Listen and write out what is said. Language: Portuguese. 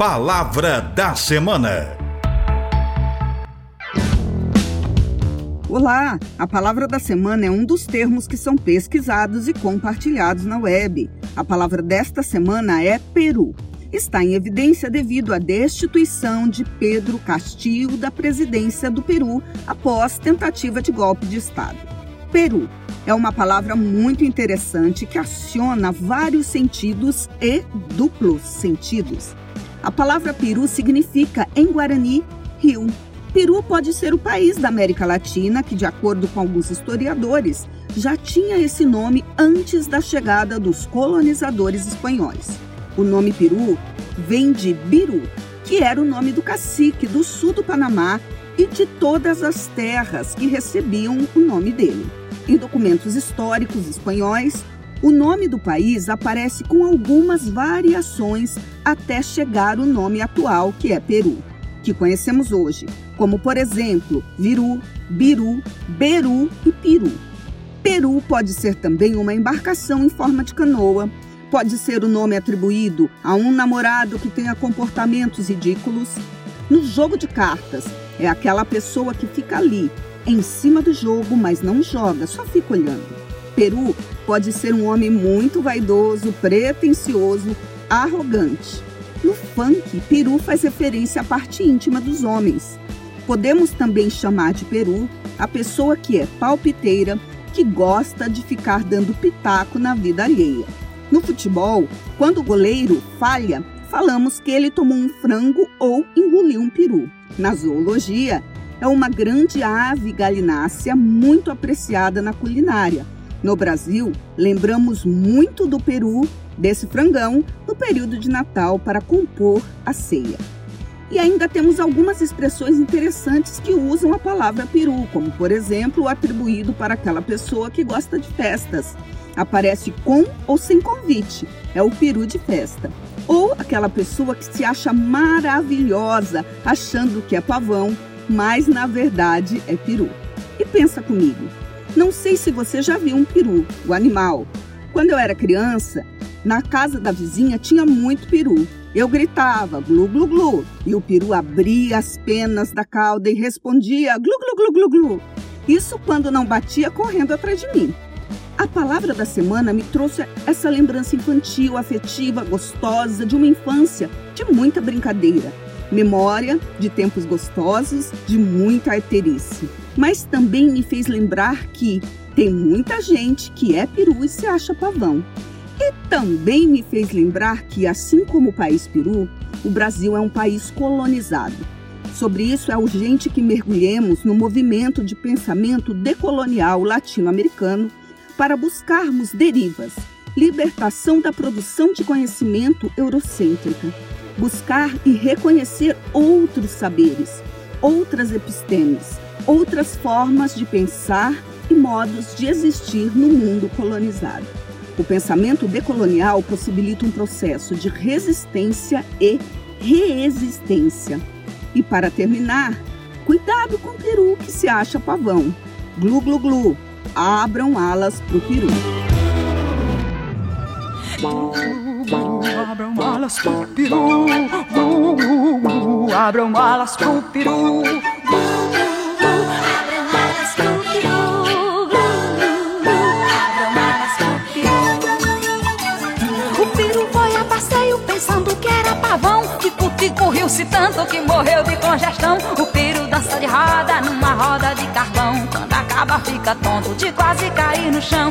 Palavra da Semana. Olá! A palavra da semana é um dos termos que são pesquisados e compartilhados na web. A palavra desta semana é Peru. Está em evidência devido à destituição de Pedro Castillo da presidência do Peru após tentativa de golpe de Estado. Peru é uma palavra muito interessante que aciona vários sentidos e duplos sentidos. A palavra peru significa, em guarani, rio Peru pode ser o país da América Latina que, de acordo com alguns historiadores, já tinha esse nome antes da chegada dos colonizadores espanhóis. O nome Peru vem de Biru, que era o nome do cacique do sul do Panamá e de todas as terras que recebiam o nome dele. Em documentos históricos espanhóis, o nome do país aparece com algumas variações até chegar o nome atual, que é Peru que conhecemos hoje, como por exemplo Viru, Biru, Beru e Piru. Peru pode ser também uma embarcação em forma de canoa, pode ser o nome atribuído a um namorado que tenha comportamentos ridículos. No jogo de cartas, é aquela pessoa que fica ali, em cima do jogo, mas não joga, só fica olhando. Peru pode ser um homem muito vaidoso, pretensioso, arrogante. No funk, peru faz referência à parte íntima dos homens. Podemos também chamar de peru a pessoa que é palpiteira, que gosta de ficar dando pitaco na vida alheia. No futebol, quando o goleiro falha, falamos que ele tomou um frango ou engoliu um peru. Na zoologia, é uma grande ave galinácea muito apreciada na culinária. No Brasil, lembramos muito do peru desse frangão no período de Natal para compor a ceia. E ainda temos algumas expressões interessantes que usam a palavra peru, como por exemplo o atribuído para aquela pessoa que gosta de festas. Aparece com ou sem convite, é o peru de festa. Ou aquela pessoa que se acha maravilhosa, achando que é pavão, mas na verdade é peru. E pensa comigo, não sei se você já viu um peru, o animal. Quando eu era criança, na casa da vizinha tinha muito peru. Eu gritava glu glu glu e o peru abria as penas da cauda e respondia glu glu glu glu glu. Isso quando não batia correndo atrás de mim. A palavra da semana me trouxe essa lembrança infantil, afetiva, gostosa de uma infância de muita brincadeira, memória de tempos gostosos, de muita arterice. Mas também me fez lembrar que tem muita gente que é peru e se acha pavão. E também me fez lembrar que, assim como o país peru, o Brasil é um país colonizado. Sobre isso, é urgente que mergulhemos no movimento de pensamento decolonial latino-americano para buscarmos derivas, libertação da produção de conhecimento eurocêntrica, buscar e reconhecer outros saberes, outras epistemes, outras formas de pensar e modos de existir no mundo colonizado. O pensamento decolonial possibilita um processo de resistência e reexistência. E para terminar, cuidado com o peru que se acha pavão. Glu glu glu, abram alas pro peru. Abram alas pro peru, abram alas pro peru. Tico riu-se tanto que morreu de congestão. O peru dança de roda numa roda de carvão. Quando acaba fica tonto de quase cair no chão